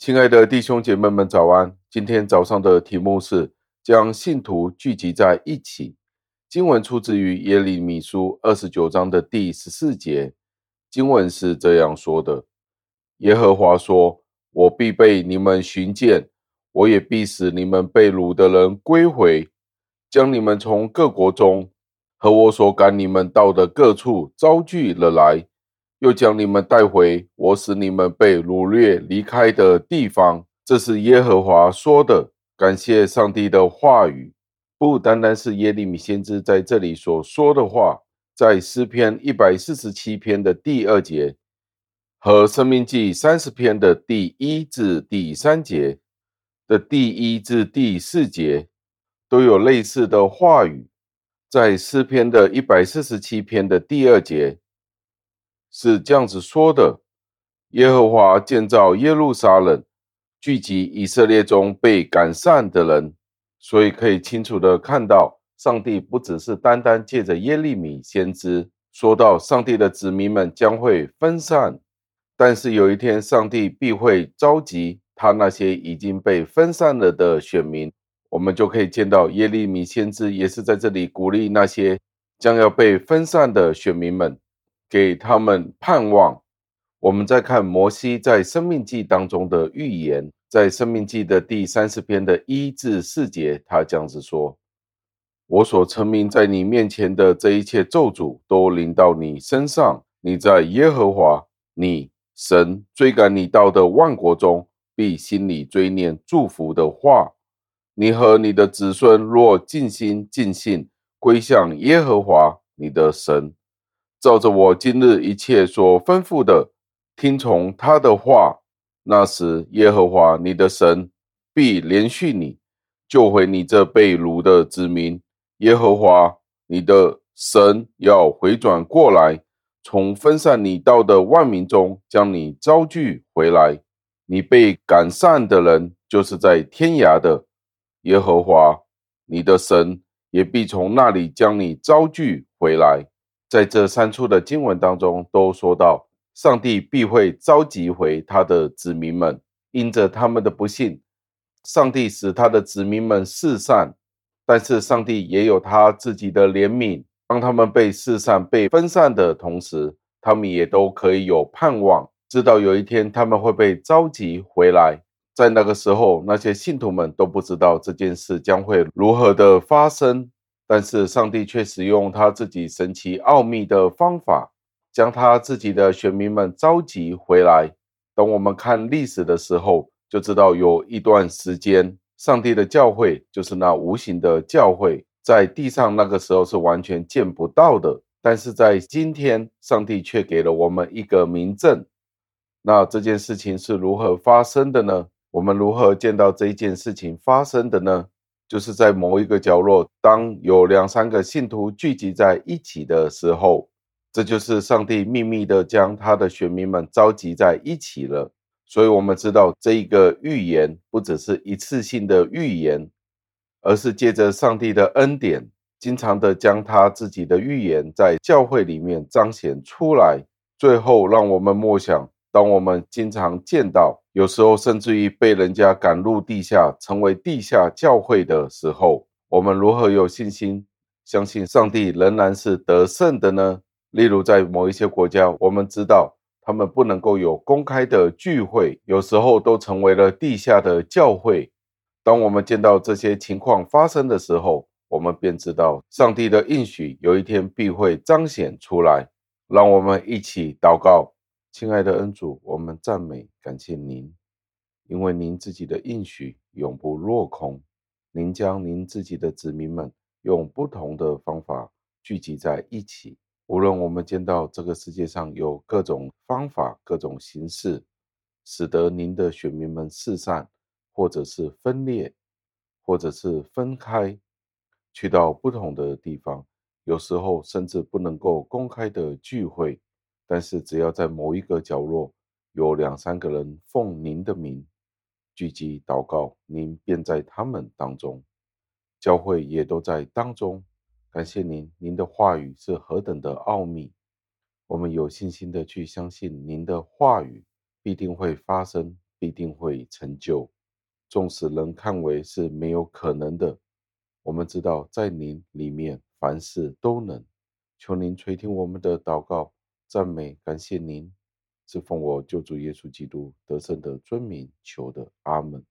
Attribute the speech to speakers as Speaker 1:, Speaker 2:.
Speaker 1: 亲爱的弟兄姐妹们，早安！今天早上的题目是将信徒聚集在一起。经文出自于耶利米书二十九章的第十四节。经文是这样说的：“耶和华说，我必被你们寻见，我也必使你们被掳的人归回，将你们从各国中和我所赶你们到的各处招聚了来。”又将你们带回我使你们被掳掠离开的地方，这是耶和华说的。感谢上帝的话语，不单单是耶利米先知在这里所说的话，在诗篇一百四十七篇的第二节和生命记三十篇的第一至第三节的第一至第四节都有类似的话语。在诗篇的一百四十七篇的第二节。是这样子说的：耶和华建造耶路撒冷，聚集以色列中被赶散的人，所以可以清楚的看到，上帝不只是单单借着耶利米先知说到上帝的子民们将会分散，但是有一天上帝必会召集他那些已经被分散了的选民。我们就可以见到耶利米先知也是在这里鼓励那些将要被分散的选民们。给他们盼望。我们再看摩西在《生命记》当中的预言，在《生命记》的第三十篇的一至四节，他这样子说：“我所成名在你面前的这一切咒诅，都临到你身上。你在耶和华你神追赶你到的万国中，必心里追念祝福的话。你和你的子孙若尽心尽性归向耶和华你的神。”照着我今日一切所吩咐的，听从他的话，那时耶和华你的神必怜恤你，救回你这被掳的子民。耶和华你的神要回转过来，从分散你到的万民中将你招聚回来。你被赶散的人，就是在天涯的，耶和华你的神也必从那里将你招聚回来。在这三处的经文当中，都说到上帝必会召集回他的子民们，因着他们的不信，上帝使他的子民们四散，但是上帝也有他自己的怜悯，当他们被四散、被分散的同时，他们也都可以有盼望，知道有一天他们会被召集回来。在那个时候，那些信徒们都不知道这件事将会如何的发生。但是上帝却使用他自己神奇奥秘的方法，将他自己的选民们召集回来。等我们看历史的时候，就知道有一段时间，上帝的教会就是那无形的教会，在地上那个时候是完全见不到的。但是在今天，上帝却给了我们一个明证。那这件事情是如何发生的呢？我们如何见到这一件事情发生的呢？就是在某一个角落，当有两三个信徒聚集在一起的时候，这就是上帝秘密的将他的选民们召集在一起了。所以，我们知道这一个预言不只是一次性的预言，而是借着上帝的恩典，经常的将他自己的预言在教会里面彰显出来。最后，让我们默想。当我们经常见到，有时候甚至于被人家赶入地下，成为地下教会的时候，我们如何有信心，相信上帝仍然是得胜的呢？例如，在某一些国家，我们知道他们不能够有公开的聚会，有时候都成为了地下的教会。当我们见到这些情况发生的时候，我们便知道上帝的应许有一天必会彰显出来。让我们一起祷告。亲爱的恩主，我们赞美感谢您，因为您自己的应许永不落空。您将您自己的子民们用不同的方法聚集在一起。无论我们见到这个世界上有各种方法、各种形式，使得您的选民们四散，或者是分裂，或者是分开，去到不同的地方，有时候甚至不能够公开的聚会。但是，只要在某一个角落有两三个人奉您的名聚集祷告，您便在他们当中，教会也都在当中。感谢您，您的话语是何等的奥秘，我们有信心的去相信您的话语必定会发生，必定会成就。纵使人看为是没有可能的，我们知道在您里面凡事都能。求您垂听我们的祷告，赞美感谢您，是奉我救主耶稣基督得胜的尊名求的，阿门。